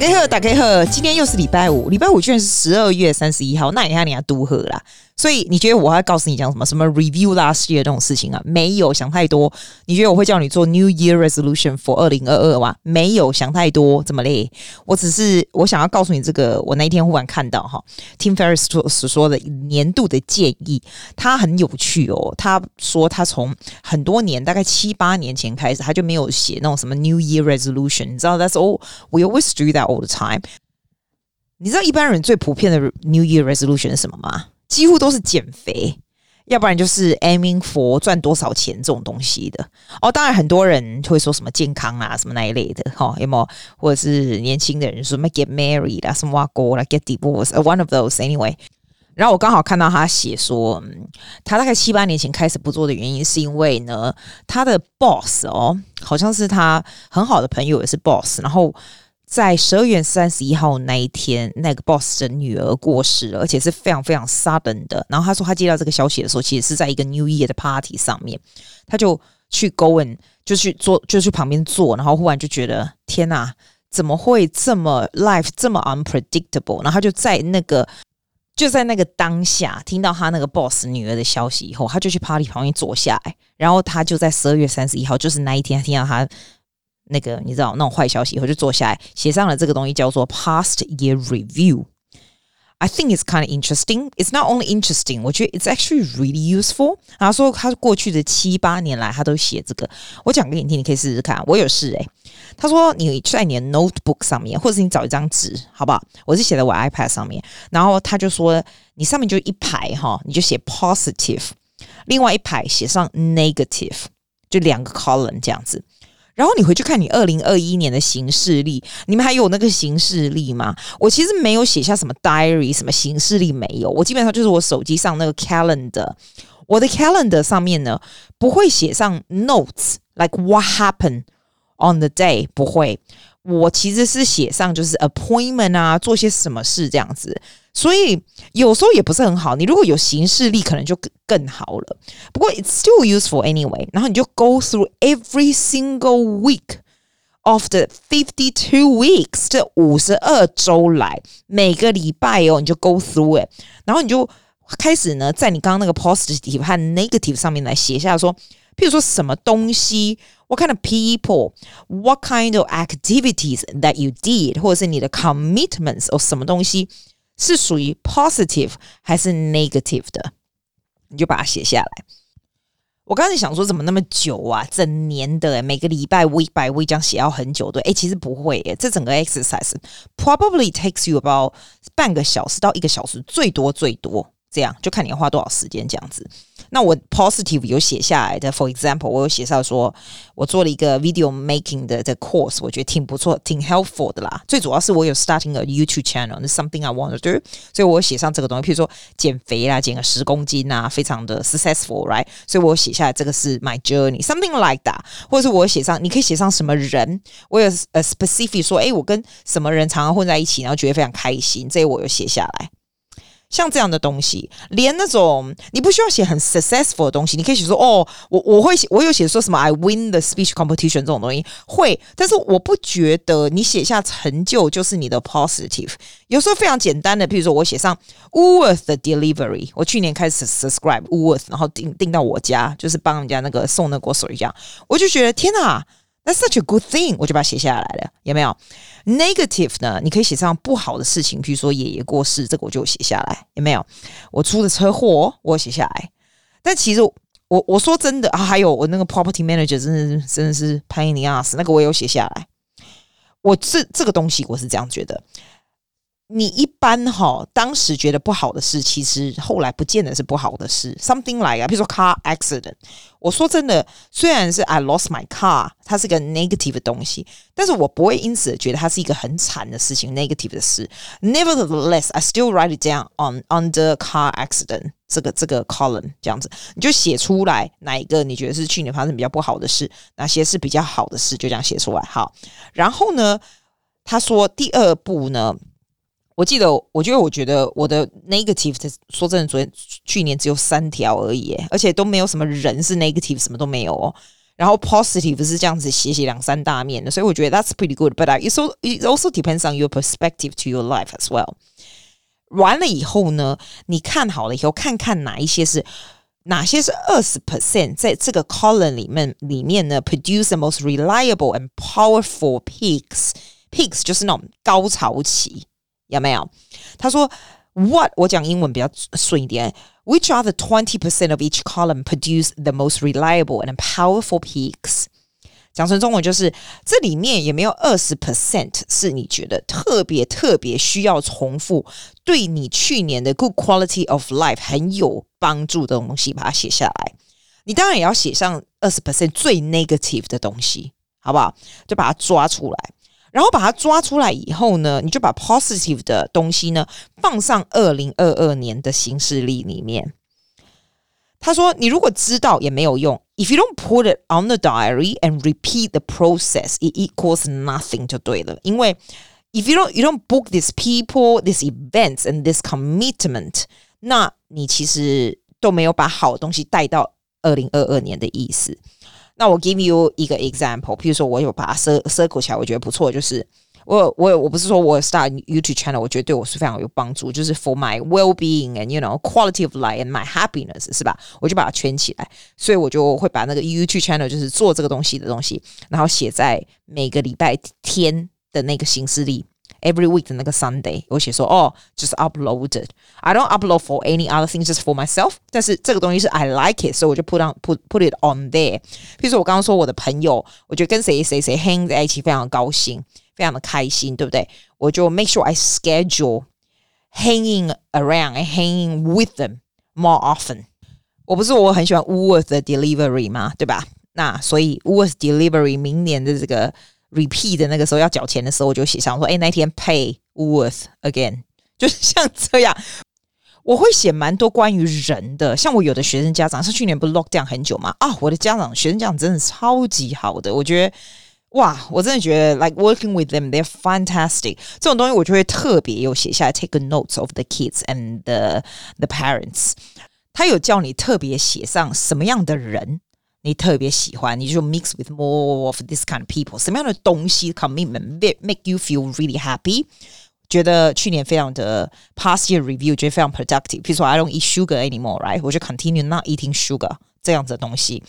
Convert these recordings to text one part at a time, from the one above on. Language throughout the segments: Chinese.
大家好，大家好，今天又是礼拜五，礼拜五居然是十二月三十一号，那你看你要多喝啦。所以你觉得我要告诉你讲什么？什么 review last year 这种事情啊？没有想太多。你觉得我会叫你做 New Year Resolution for 二零二二吗？没有想太多，怎么嘞。我只是我想要告诉你这个，我那一天忽然看到哈，Tim Ferriss 所说的年度的建议，他很有趣哦。他说他从很多年，大概七八年前开始，他就没有写那种什么 New Year Resolution。你知道，That's all we always do that all the time。你知道一般人最普遍的 New Year Resolution 是什么吗？几乎都是减肥，要不然就是 aiming for 赚多少钱这种东西的哦。当然，很多人会说什么健康啊，什么那一类的哈、哦，有没有？或者是年轻的人说什么 get married 啊，什么挖沟啦，get divorced，one of those anyway。然后我刚好看到他写说，他大概七八年前开始不做的原因，是因为呢，他的 boss 哦，好像是他很好的朋友也是 boss，然后。在十二月三十一号那一天，那个 boss 的女儿过世了，而且是非常非常 sudden 的。然后他说他接到这个消息的时候，其实是在一个 New Year 的 party 上面，他就去 go and 就去坐，就去旁边坐，然后忽然就觉得天哪，怎么会这么 life 这么 unpredictable？然后他就在那个就在那个当下听到他那个 boss 女儿的消息以后，他就去 party 旁边坐下来，然后他就在十二月三十一号，就是那一天，听到他。那个你知道那种坏消息以后就坐下来写上了这个东西叫做 Past Year Review。I think it's kind of interesting. It's not only interesting，我觉得 it's actually really useful。然后说他过去的七八年来他都写这个，我讲给你听，你可以试试看。我有试诶。他说你在你的 notebook 上面，或者是你找一张纸，好不好？我是写在我 iPad 上面。然后他就说你上面就一排哈，你就写 positive，另外一排写上 negative，就两个 column 这样子。然后你回去看你二零二一年的行事历，你们还有那个行事历吗？我其实没有写下什么 diary，什么行事历没有。我基本上就是我手机上那个 calendar，我的 calendar 上面呢不会写上 notes，like what happened on the day，不会。我其实是写上就是 appointment 啊，做些什么事这样子。所以有时候也不是很好。你如果有行事历，可能就更更好了。不过 it's still useful anyway。然后你就 go through every single week of the fifty two weeks，这五十二周来每个礼拜哦，你就 go through it。然后你就开始呢，在你刚刚那个 positive 和 negative 上面来写下说，譬如说什么东西，what kind of people，what kind of activities that you did，或者是你的 commitments 或什么东西。是属于 positive 还是 negative 的，你就把它写下来。我刚才想说，怎么那么久啊？整年的，每个礼拜 week by week 这样写要很久，对？诶，其实不会，诶，这整个 exercise probably takes you about 半个小时到一个小时，最多最多。 这样就看你要花多少时间这样子。那我 positive 有写下来的，for example，我有写上说，我做了一个 video making 的的 course，我觉得挺不错，挺 helpful 的啦。最主要是我有 starting a YouTube channel，that's something I want to do，所以我写上这个东西，譬如说减肥啦，减个十公斤啊，非常的 successful，right？所以我写下来这个是 my journey，something like that。或者是我写上，你可以写上什么人，我有呃 specific 说，诶，我跟什么人常常混在一起，然后觉得非常开心，这些我有写下来。像这样的东西，连那种你不需要写很 successful 的东西，你可以写说哦，我我会写，我有写说什么 I win the speech competition 这种东西会，但是我不觉得你写下成就就是你的 positive。有时候非常简单的，譬如说我写上 Woolworth 的 delivery，我去年开始 subscribe Woolworth，然后订订到我家，就是帮人家那个送那个水这样，我就觉得天哪！That's such a good thing，我就把它写下来了，有没有？Negative 呢？你可以写上不好的事情，比如说爷爷过世，这个我就写下来，有没有？我出的车祸，我写下来。但其实我我说真的啊，还有我那个 property manager 真的真的是 pain in the ass，那个我有写下来。我这这个东西我是这样觉得。你一般哈，当时觉得不好的事，其实后来不见得是不好的事。Something like 啊，比如说 car accident。我说真的，虽然是 I lost my car，它是个 negative 的东西，但是我不会因此觉得它是一个很惨的事情，negative 的事。Nevertheless, I still write it down on under car accident 这个这个 column 这样子，你就写出来哪一个你觉得是去年发生比较不好的事，哪些是比较好的事，就这样写出来。好，然后呢，他说第二步呢。我记得，我觉得，我觉得我的 negative 的，说真的，昨天去年只有三条而已，而且都没有什么人是 negative，什么都没有哦。 然后 positive 是这样子写写两三大面的，所以我觉得 that's pretty good。But it also it also depends on your perspective to your life as well。完了以后呢，你看好了以后，看看哪一些是哪些是二十 percent 在这个 column 里面里面呢，produce the most reliable and powerful peaks。peaks 就是那种高潮期， 有没有？他说 what 我讲英文比较顺一点。Which are the twenty percent of each column produce the most reliable and powerful peaks？讲成中文就是这里面有没有二十 percent 是你觉得特别特别需要重复，对你去年的 good quality of life 很有帮助的东西，把它写下来。你当然也要写上二十 percent 最 negative 的东西，好不好？就把它抓出来。然后把它抓出来以后呢，你就把 positive 的东西呢放上二零二二年的行事历里面。他说：“你如果知道也没有用。If you don't put it on the diary and repeat the process, it equals nothing 就对了。因为 if you don't you don't book these people, these events and this commitment，那你其实都没有把好东西带到二零二二年的意思。”那我 give you 一个 example，譬如说我有把它 circle 起来，我觉得不错。就是我我我不是说我 start YouTube channel，我觉得对我是非常有帮助。就是 for my well being and you know quality of life and my happiness，是吧？我就把它圈起来，所以我就会把那个 YouTube channel 就是做这个东西的东西，然后写在每个礼拜天的那个行事历。Every week 的那个 Sunday，我写说哦，just uploaded。I don't upload for any other things, just for myself。但是这个东西是 I like it，所以我就 put on put put it on there。比如说我刚刚说我的朋友，我觉得跟谁谁谁 hang 在一起非常的高兴，非常的开心，对不对？我就 make sure I schedule hanging around and hanging with them more often。我不是我很喜欢 Woolworth 的 delivery 吗？对吧？那所以 Woolworth delivery 明年的这个。 repeat 的那个时候要缴钱的时候，我就写上说：“哎，那天 pay worth again。”就是像这样，我会写蛮多关于人的。像我有的学生家长，是去年不是 lock down 很久嘛？啊，我的家长学生家长真的超级好的，我觉得哇，我真的觉得 like working with them they're fantastic。这种东西我就会特别有写下来，take a notes of the kids and the the parents。他有叫你特别写上什么样的人。你特别喜欢，你就 mix with more of this kind of people。什么样的东西 commitment make you feel really happy？觉得去年非常的 past year review，觉得非常 productive。譬如说，I don't eat sugar anymore，right？我就 continue not eating sugar 这样子的东西。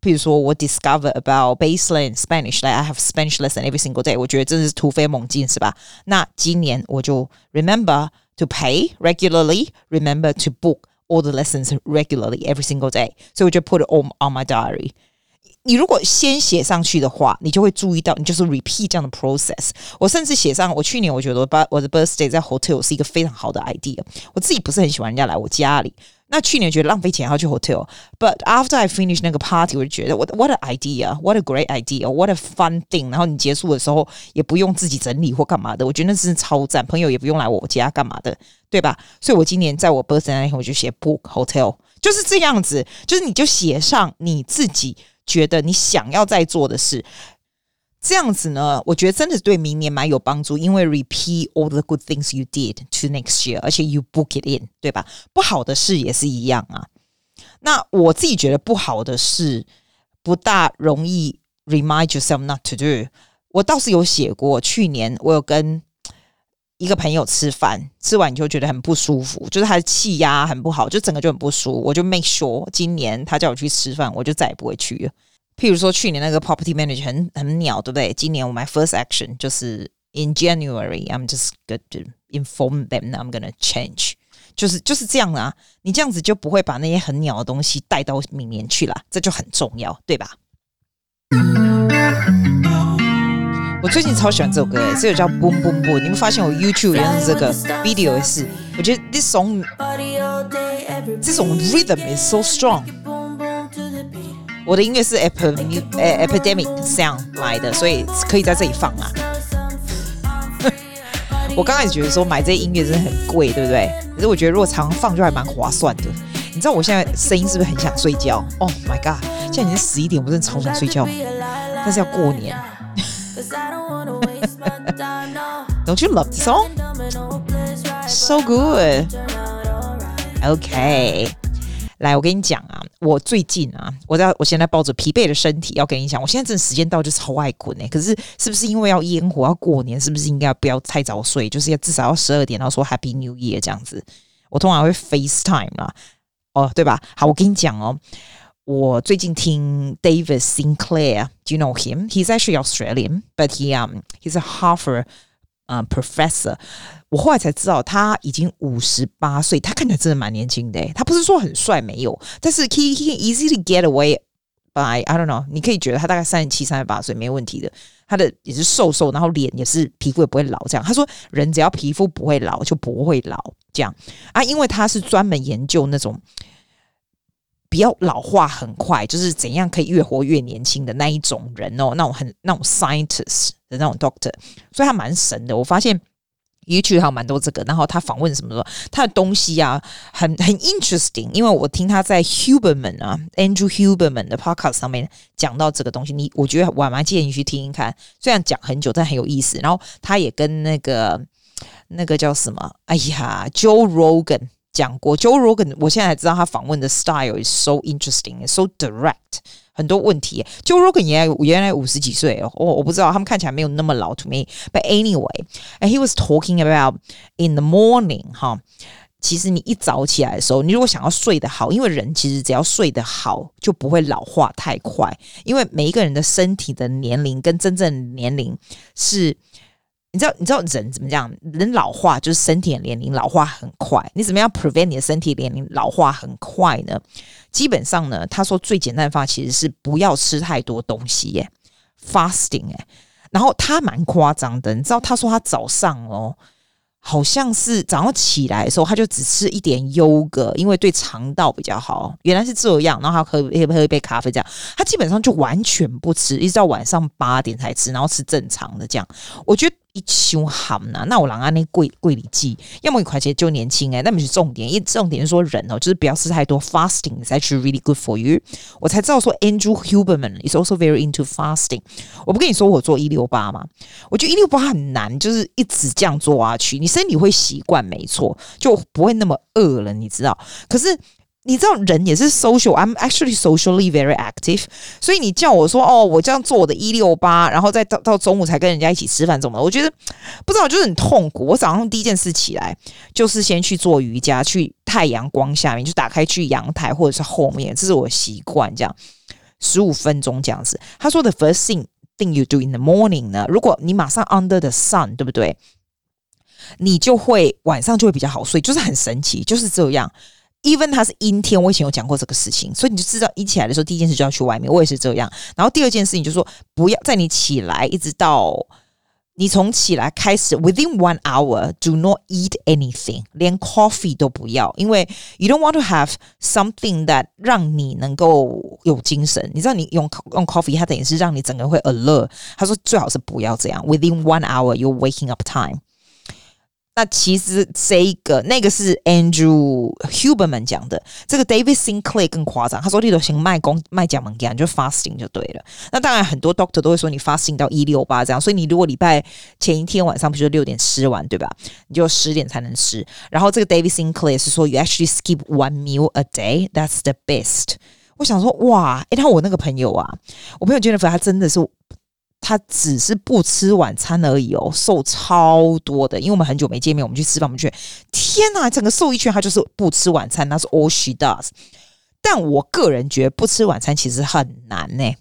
譬如说我 discover about baseline Spanish，like I have Spanish lesson every single day。我觉得真是突飞猛进，是吧？那今年我就 remember to pay regularly，remember to book。 all the lessons regularly every single day，所以我就 put it on on my diary。你如果先写上去的话，你就会注意到，你就是 repeat 这样的 process。我甚至写上，我去年我觉得我把我的 birthday 在 hotel 是一个非常好的 idea。我自己不是很喜欢人家来我家里。 那去年觉得浪费钱，要去 hotel，but after I finish 那个 party，我就觉得 what what an idea，what a great idea，what a fun thing。然后你结束的时候也不用自己整理或干嘛的，我觉得那是超赞。朋友也不用来我家干嘛的，对吧？所以我今年在我 birthday 那天，我就写 book hotel，就是这样子，就是你就写上你自己觉得你想要在做的事。这样子呢，我觉得真的对明年蛮有帮助，因为 repeat all the good things you did to next year，而且 you book it in，对吧？不好的事也是一样啊。那我自己觉得不好的事不大容易 remind yourself not to do。我倒是有写过，去年我有跟一个朋友吃饭，吃完你就觉得很不舒服，就是他的气压很不好，就整个就很不舒服。我就 make sure 今年他叫我去吃饭，我就再也不会去了。譬如说，去年那个 property manager 很很鸟，对不对？今年我 my first action 就是 in January，I'm just going to inform them I'm gonna change，就是就是这样啊。你这样子就不会把那些很鸟的东西带到明年去了，这就很重要，对吧？我最近超喜欢这首歌，诶，这首叫 Boom Boom Boom。你们发现我 YouTube 原来是这个 video 也是，我觉得 this song 这种 rhythm is so strong。我的音乐是 epidemic sound 来的，所以可以在这里放啊。我刚开始觉得说买这音乐真的很贵，对不对？可是我觉得如果常放就还蛮划算的。你知道我现在声音是不是很想睡觉？Oh my god！现在已经十一点，我真的超想睡觉。但是要过年。Don't you love the song? So good. Okay. 来，我跟你讲啊。我最近啊，我在我现在抱着疲惫的身体要跟你讲，我现在真的时间到就超爱困哎、欸。可是是不是因为要烟火要过年，是不是应该不要太早睡？就是要至少要十二点，然后说 Happy New Year 这样子。我通常会 FaceTime 啦，哦，对吧？好，我跟你讲哦，我最近听 David Sinclair，Do you know him? He's actually Australian, but he um he's a Harvard 啊、professor。我后来才知道他已经五十八岁，他看起来真的蛮年轻的。他不是说很帅，没有，但是 he he can easily get away by I don't know。你可以觉得他大概三十七、三十八岁没问题的。他的也是瘦瘦，然后脸也是皮肤也不会老。这样他说，人只要皮肤不会老就不会老。这样啊，因为他是专门研究那种不要老化很快，就是怎样可以越活越年轻的那一种人哦，那种很那种 scientist 的那种 doctor，所以他蛮神的。我发现。YouTube 还有蛮多这个，然后他访问什么的，他的东西啊，很很 interesting。因为我听他在 Huberman 啊，Andrew Huberman 的 podcast 上面讲到这个东西，你我觉得我蛮建议你去听听看。虽然讲很久，但很有意思。然后他也跟那个那个叫什么，哎呀，Joe Rogan 讲过。Joe Rogan，我现在才知道他访问的 style is so interesting, so direct。很多问题，Joe Rogan 原来原来五十几岁哦，我我不知道，他们看起来没有那么老。To me, but anyway, and he was talking about in the morning 哈，其实你一早起来的时候，你如果想要睡得好，因为人其实只要睡得好，就不会老化太快，因为每一个人的身体的年龄跟真正年龄是。你知道，你知道人怎么讲？人老化就是身体的年龄老化很快。你怎么样 prevent 你的身体年龄老化很快呢？基本上呢，他说最简单的方法其实是不要吃太多东西耶，fasting 哎。然后他蛮夸张的，你知道他说他早上哦。好像是早上起来的时候，他就只吃一点优格，因为对肠道比较好。原来是这样，然后他喝喝喝一杯咖啡，这样他基本上就完全不吃，一直到晚上八点才吃，然后吃正常的这样。我觉得一凶好呐，那我让安那贵贵里记，要么一块钱就年轻诶、欸，那么是重点，一重点是说人哦，就是不要吃太多，fasting is actually really good for you。我才知道说 Andrew Huberman is also very into fasting。我不跟你说我做一六八吗？我觉得一六八很难，就是一直这样做下去，你身体会习惯，没错，就不会那么饿了，你知道？可是你知道人也是 social，I'm actually socially very active，所以你叫我说哦，我这样做我的一六八，然后再到到中午才跟人家一起吃饭，怎么？我觉得不知道，就是很痛苦。我早上第一件事起来就是先去做瑜伽，去太阳光下面，就打开去阳台或者是后面，这是我习惯，这样十五分钟这样子。他说的 first thing thing you do in the morning 呢，如果你马上 under the sun，对不对？你就会晚上就会比较好睡，就是很神奇，就是这样。Even 它是阴天，我以前有讲过这个事情，所以你就知道一起来的时候，第一件事就要去外面。我也是这样。然后第二件事情就是说，不要在你起来一直到你从起来开始，within one hour，do not eat anything，连 coffee 都不要，因为 you don't want to have something that 让你能够有精神。你知道，你用用 coffee，它等于是让你整个人会 alert。他说最好是不要这样，within one hour your waking up time。那其实这一个那个是 Andrew Huberman 讲的，这个 David Sinclair 更夸张，他说你都行卖功卖假门干，就 fasting 就对了。那当然很多 doctor 都会说你 fasting 到一六八这样，所以你如果礼拜前一天晚上不是六点吃完对吧？你就十点才能吃。然后这个 David Sinclair 是说 you actually skip one meal a day，that's the best。我想说哇，诶，他我那个朋友啊，我朋友 Jennifer 他真的是。他只是不吃晚餐而已哦，瘦超多的。因为我们很久没见面，我们去吃饭，我们去天哪，整个瘦一圈。他就是不吃晚餐，那是 all she does。但我个人觉得不吃晚餐其实很难呢，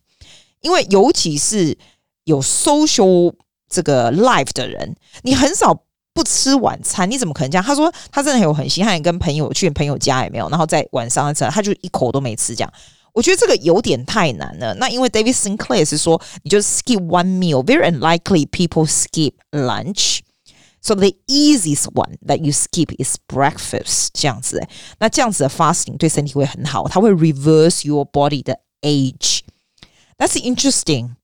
因为尤其是有 social 这个 life 的人，你很少不吃晚餐，你怎么可能这样？他说他真的有很心，他也跟朋友去朋友家也没有，然后在晚上吃，他就一口都没吃这样。我觉得这个有点太难了。那因为 David Sinclair 是说，你就 skip one meal. Very unlikely people skip lunch. So the easiest one that you skip is breakfast. 这样子，那这样子的 fasting 对身体会很好，它会 reverse your body 的 age. That's interesting.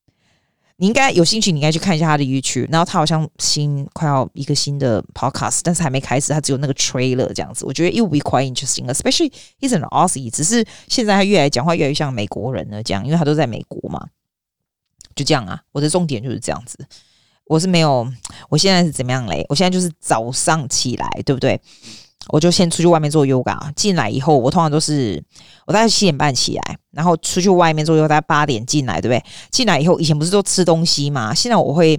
你应该有兴趣，你应该去看一下他的 YouTube。然后他好像新快要一个新的 Podcast，但是还没开始，他只有那个 trailer 这样子。我觉得 it will be quite interesting, especially he's an Aussie。只是现在他越来讲话越来越像美国人了，这样，因为他都在美国嘛。就这样啊，我的重点就是这样子。我是没有，我现在是怎么样嘞？我现在就是早上起来，对不对？我就先出去外面做 yoga，进来以后，我通常都是我大概七点半起来，然后出去外面做 yoga，大概八点进来，对不对？进来以后，以前不是都吃东西嘛，现在我会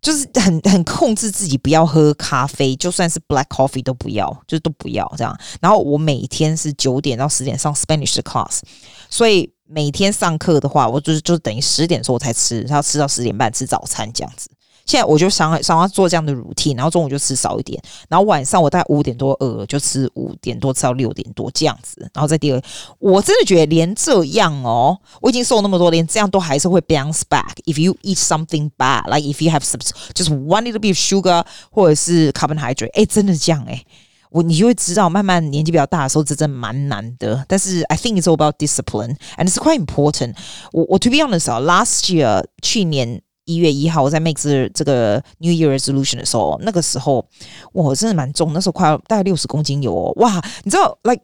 就是很很控制自己，不要喝咖啡，就算是 black coffee 都不要，就是都不要这样。然后我每天是九点到十点上 Spanish class，所以每天上课的话，我就是就等于十点的时候才吃，然后吃到十点半吃早餐这样子。现在我就想想要做这样的乳 t 然后中午就吃少一点，然后晚上我大概五点多饿了就吃五点多吃到六点多这样子，然后再第二，我真的觉得连这样哦，我已经瘦那么多，连这样都还是会 bounce back。If you eat something bad, like if you have some just one little bit of sugar 或者是 carbohydrate，哎，真的这样哎，我你就会知道，慢慢年纪比较大的时候，这真的蛮难的。但是 I think it's all about discipline and it's quite important 我。我我 to be honest 啊，last year 去年。一月一号，我在 make 这个 New Year Resolution 的时候，那个时候我真的蛮重，那时候快要大概六十公斤有哦，哇！你知道，like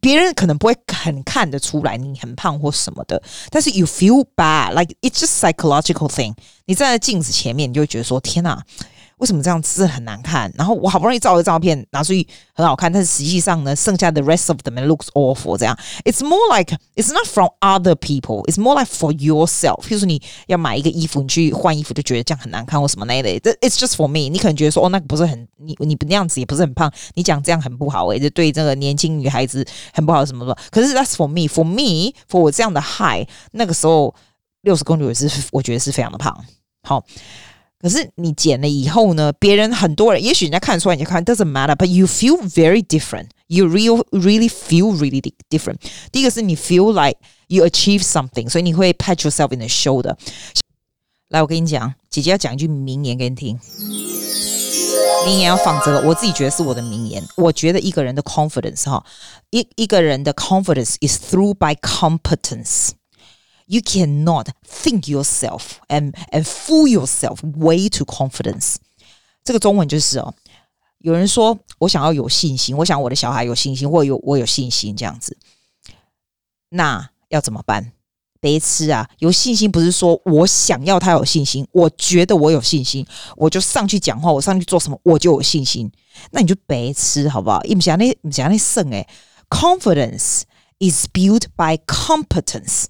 别人可能不会很看得出来你很胖或什么的，但是 you feel bad，like it's just psychological thing。你站在镜子前面，你就会觉得说：天哪！为什么这样子很难看？然后我好不容易照的照片拿出去很好看，但是实际上呢，剩下的 rest of them looks awful。这样，it's more like it's not from other people, it's more like for yourself。譬如说你要买一个衣服，你去换衣服就觉得这样很难看或什么那类的。It's just for me。你可能觉得说哦，那个不是很你你不那样子也不是很胖，你讲这样很不好诶、欸，就对这个年轻女孩子很不好什么什么。可是 that's for me, for me, for 我这样的 high，那个时候六十公斤也是我觉得是非常的胖。好。可是你减了以后呢？别人很多人，也许人家看得出来，你看 doesn't matter，but you feel very different. You real really feel really different. 第一个是你 feel like you achieve something，所以你会 pat yourself in the shoulder。来，我跟你讲，姐姐要讲一句名言给你听。名言要放这个，我自己觉得是我的名言。我觉得一个人的 confidence 哈，一一个人的 confidence is through by competence。 You cannot think yourself and and fool yourself way to confidence。这个中文就是哦，有人说我想要有信心，我想我的小孩有信心，或有我有信心这样子。那要怎么办？别吃啊！有信心不是说我想要他有信心，我觉得我有信心，我就上去讲话，我上去做什么，我就有信心。那你就别吃好不好？你不想那你想那剩诶，confidence is built by competence。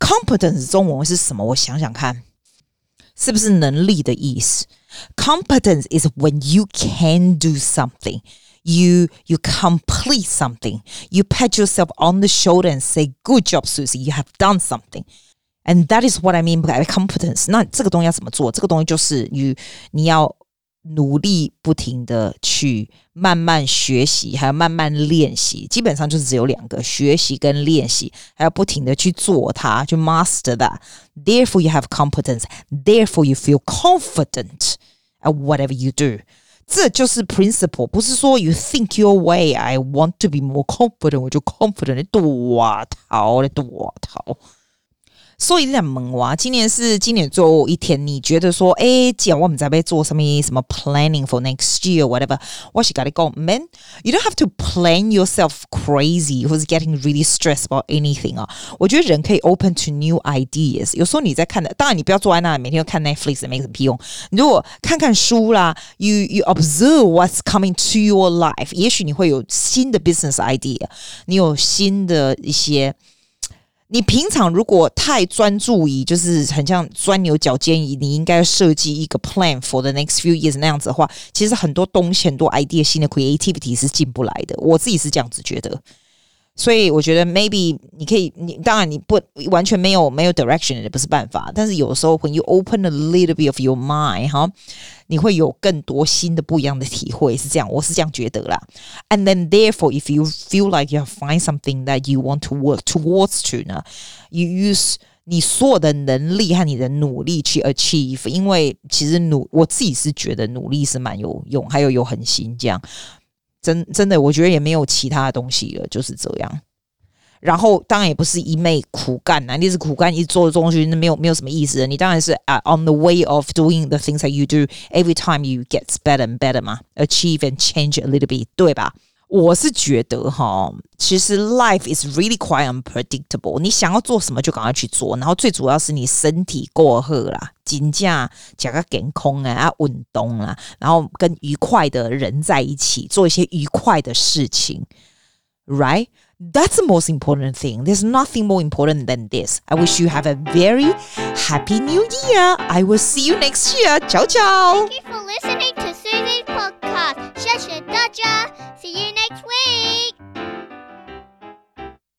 Competence 中文是什么？我想想看，是不是能力的意思？Competence is when you can do something, you you complete something, you pat yourself on the shoulder and say, "Good job, Susie, you have done something." And that is what I mean by competence. 那这个东西要怎么做？这个东西就是你你要。 努力不停的去慢慢学习，还要慢慢练习，基本上就是只有两个：学习跟练习，还要不停的去做它，去 master that。Therefore, you have competence. Therefore, you feel confident at whatever you do。这就是 principle，不是说 you think your way. I want to be more confident，我就 confident。你多逃，你多逃。所以在问我，今年是今年最后一天，你觉得说，诶，既然我们在被做什么什么 planning for next year whatever，我是跟你讲，man，you don't have to plan yourself crazy，或者 getting really stressed about anything 啊。我觉得人可以 open to new ideas。有时候你在看的，当然你不要坐在那里每天都看 Netflix，没什么屁用。你如果看看书啦，you you observe what's coming to your life，也许你会有新的 business idea，你有新的一些。你平常如果太专注于就是很像钻牛角尖，你应该设计一个 plan for the next few years 那样子的话，其实很多东西、很多 idea、新的 creativity 是进不来的。我自己是这样子觉得。所以我觉得 maybe 你可以，你当然你不完全没有没有 direction 也不是办法，但是有时候 when you open a little bit of your mind 哈，你会有更多新的不一样的体会，是这样，我是这样觉得啦。And then therefore if you feel like you have find something that you want to work towards to 呢，you use 你所有的能力和你的努力去 achieve，因为其实努我自己是觉得努力是蛮有用，还有有恒心这样。真真的，我觉得也没有其他的东西了，就是这样。然后当然也不是一昧苦干呐，你是苦干你做的东西，那没有没有什么意思。你当然是啊，on the way of doing the things that you do every time you gets better and better 嘛，achieve and change a little bit，对吧？我是觉得哈，其实 life is really quite unpredictable。你想要做什么就赶快去做，然后最主要是你身体过好啦，金价加个健康啊，运动啊，然后跟愉快的人在一起，做一些愉快的事情，right？That's the most important thing. There's nothing more important than this. I wish you have a very happy new year. I will see you next year. Ciao, ciao. Thank you for listening to Susie's podcast.